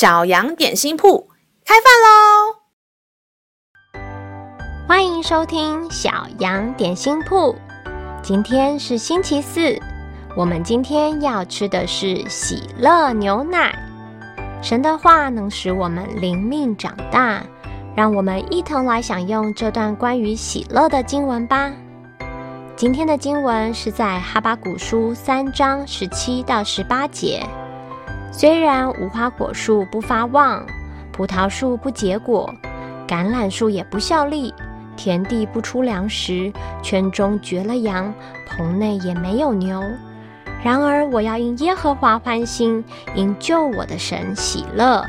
小羊点心铺开饭喽！欢迎收听小羊点心铺。今天是星期四，我们今天要吃的是喜乐牛奶。神的话能使我们灵命长大，让我们一同来享用这段关于喜乐的经文吧。今天的经文是在哈巴古书三章十七到十八节。虽然无花果树不发旺，葡萄树不结果，橄榄树也不效力，田地不出粮食，圈中绝了羊，棚内也没有牛。然而我要因耶和华欢心，因救我的神喜乐。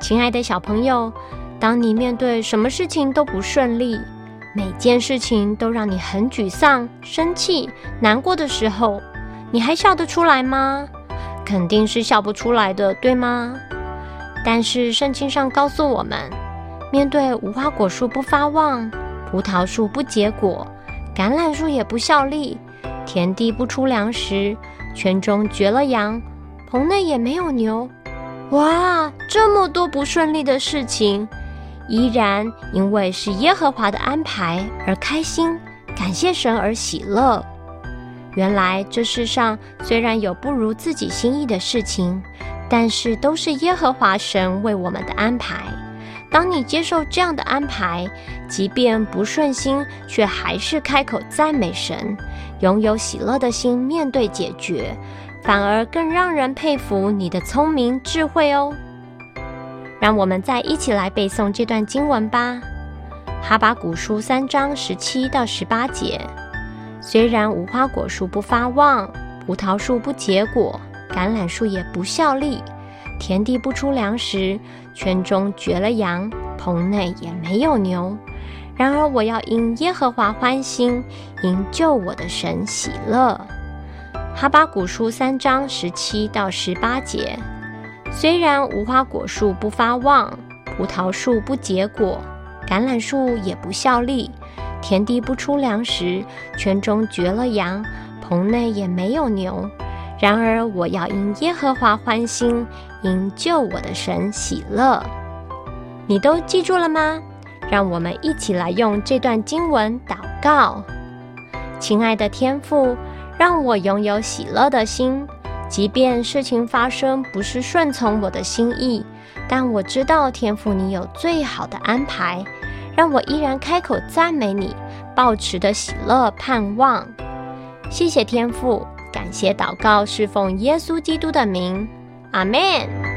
亲爱的小朋友，当你面对什么事情都不顺利，每件事情都让你很沮丧、生气、难过的时候，你还笑得出来吗？肯定是笑不出来的，对吗？但是圣经上告诉我们，面对无花果树不发旺，葡萄树不结果，橄榄树也不效力，田地不出粮食，圈中绝了羊，棚内也没有牛。哇，这么多不顺利的事情！依然因为是耶和华的安排而开心，感谢神而喜乐。原来这世上虽然有不如自己心意的事情，但是都是耶和华神为我们的安排。当你接受这样的安排，即便不顺心，却还是开口赞美神，拥有喜乐的心面对解决，反而更让人佩服你的聪明智慧哦。让我们再一起来背诵这段经文吧，《哈巴谷书》三章十七到十八节。虽然无花果树不发旺，葡萄树不结果，橄榄树也不效力，田地不出粮食，圈中绝了羊，棚内也没有牛。然而我要因耶和华欢心，因救我的神喜乐。《哈巴谷书》三章十七到十八节。虽然无花果树不发旺，葡萄树不结果，橄榄树也不效力，田地不出粮食，圈中绝了羊，棚内也没有牛。然而我要因耶和华欢心，因救我的神喜乐。你都记住了吗？让我们一起来用这段经文祷告。亲爱的天父，让我拥有喜乐的心。即便事情发生不是顺从我的心意，但我知道天父你有最好的安排，让我依然开口赞美你，抱持的喜乐盼望。谢谢天父，感谢祷告侍奉耶稣基督的名，阿门。